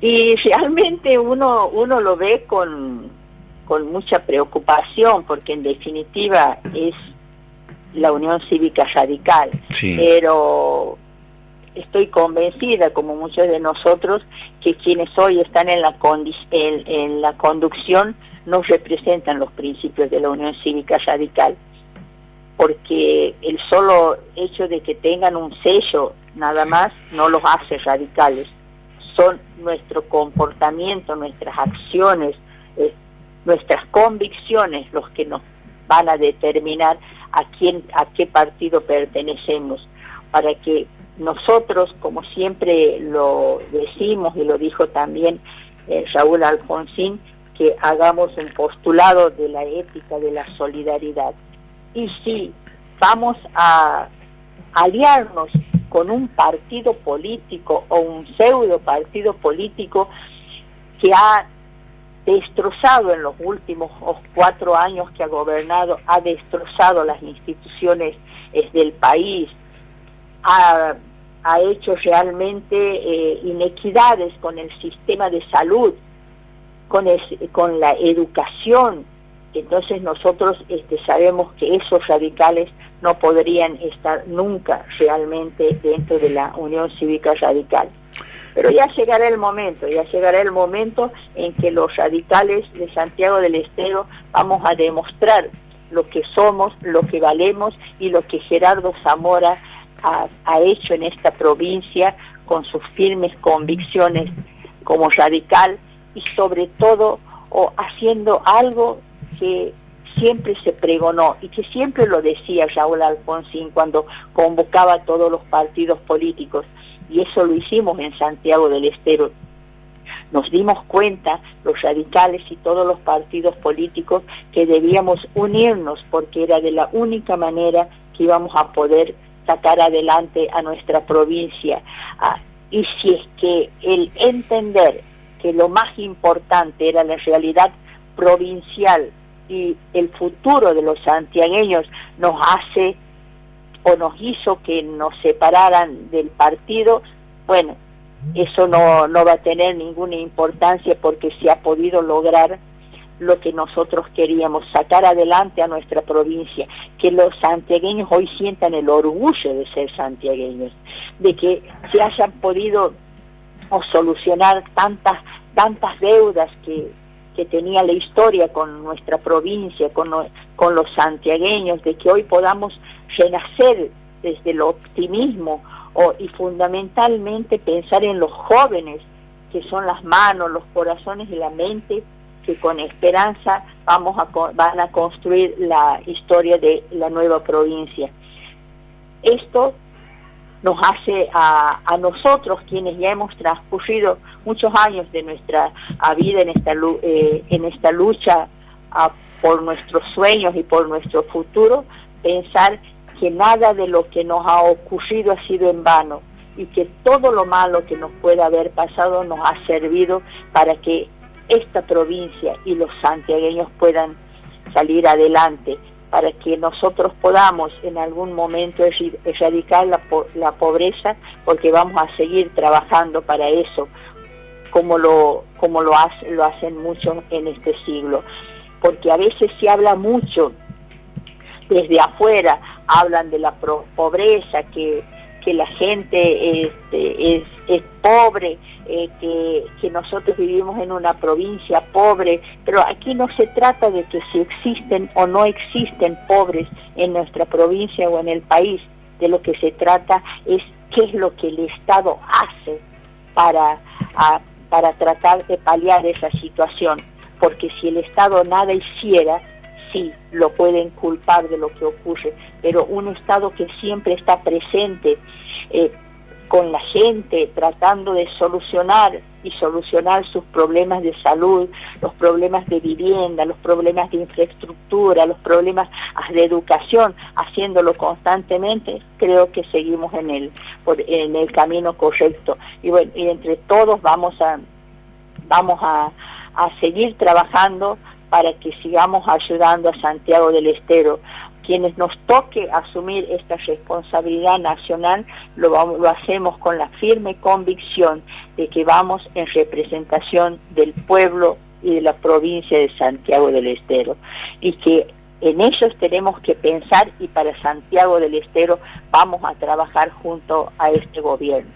Y realmente uno, uno lo ve con, con mucha preocupación, porque en definitiva es la Unión Cívica Radical. Pero estoy convencida, como muchos de nosotros, que quienes hoy están en la, en, la conducción no representan los principios de la Unión Cívica Radical, porque el solo hecho de que tengan un sello nada más no los hace radicales. Son nuestro comportamiento, nuestras acciones, nuestras convicciones los que nos van a determinar a quién, a qué partido pertenecemos, para que nosotros, como siempre lo decimos y lo dijo también eh, Raúl Alfonsín, que hagamos un postulado de la ética de la solidaridad. Y si vamos a aliarnos con un partido político o un pseudo partido político que ha destrozado en los últimos cuatro años que ha gobernado, ha destrozado las instituciones del país, ha, hecho realmente eh, inequidades con el sistema de salud, con, con la educación. Entonces nosotros este, sabemos que esos radicales no podrían estar nunca realmente dentro de la Unión Cívica Radical. Pero ya llegará el momento, ya llegará el momento en que los radicales de Santiago del Estero vamos a demostrar lo que somos, lo que valemos y lo que Gerardo Zamora ha, hecho en esta provincia con sus firmes convicciones como radical y sobre todo o haciendo algo que siempre se pregonó y que siempre lo decía Raúl Alfonsín cuando convocaba a todos los partidos políticos y eso lo hicimos en Santiago del Estero. Nos dimos cuenta, los radicales y todos los partidos políticos, que debíamos unirnos porque era de la única manera que íbamos a poder sacar adelante a nuestra provincia. Ah, y si es que el entender que lo más importante era la realidad provincial y el futuro de los santiagueños nos hace o nos hizo que nos separaran del partido, bueno, eso no, no va a tener ninguna importancia porque se ha podido lograr lo que nosotros queríamos, sacar adelante a nuestra provincia, que los santiagueños hoy sientan el orgullo de ser santiagueños, de que se hayan podido solucionar tantas, tantas deudas que, que tenía la historia con nuestra provincia, con, los santiagueños, de que hoy podamos renacer desde el optimismo y fundamentalmente pensar en los jóvenes, que son las manos, los corazones y la mente, que con esperanza vamos a, van a construir la historia de la nueva provincia. Esto nos hace a, nosotros, quienes ya hemos transcurrido muchos años de nuestra vida en esta, eh, en esta lucha por nuestros sueños y por nuestro futuro, pensar que nada de lo que nos ha ocurrido ha sido en vano y que todo lo malo que nos pueda haber pasado nos ha servido para que esta provincia y los santiagueños puedan salir adelante, para que nosotros podamos en algún momento erradicar la, la pobreza, porque vamos a seguir trabajando para eso, como lo, como lo, hace, lo hacen muchos en este siglo. Porque a veces se habla mucho desde afuera, hablan de la pobreza, que, que la gente este, es, es pobre, eh, que, nosotros vivimos en una provincia pobre, pero aquí no se trata de que si existen o no existen pobres en nuestra provincia o en el país, de lo que se trata es qué es lo que el Estado hace para, para tratar de paliar esa situación, porque si el Estado nada hiciera, sí, lo pueden culpar de lo que ocurre, pero un Estado que siempre está presente eh, con la gente, tratando de solucionar y solucionar sus problemas de salud, los problemas de vivienda, los problemas de infraestructura, los problemas de educación, haciéndolo constantemente, creo que seguimos en el, en el camino correcto. Y bueno, y entre todos vamos a, vamos a, a seguir trabajando para que sigamos ayudando a Santiago del Estero, quienes nos toque asumir esta responsabilidad nacional, lo, vamos, lo hacemos con la firme convicción de que vamos en representación del pueblo y de la provincia de Santiago del Estero y que en ellos tenemos que pensar y para Santiago del Estero vamos a trabajar junto a este gobierno.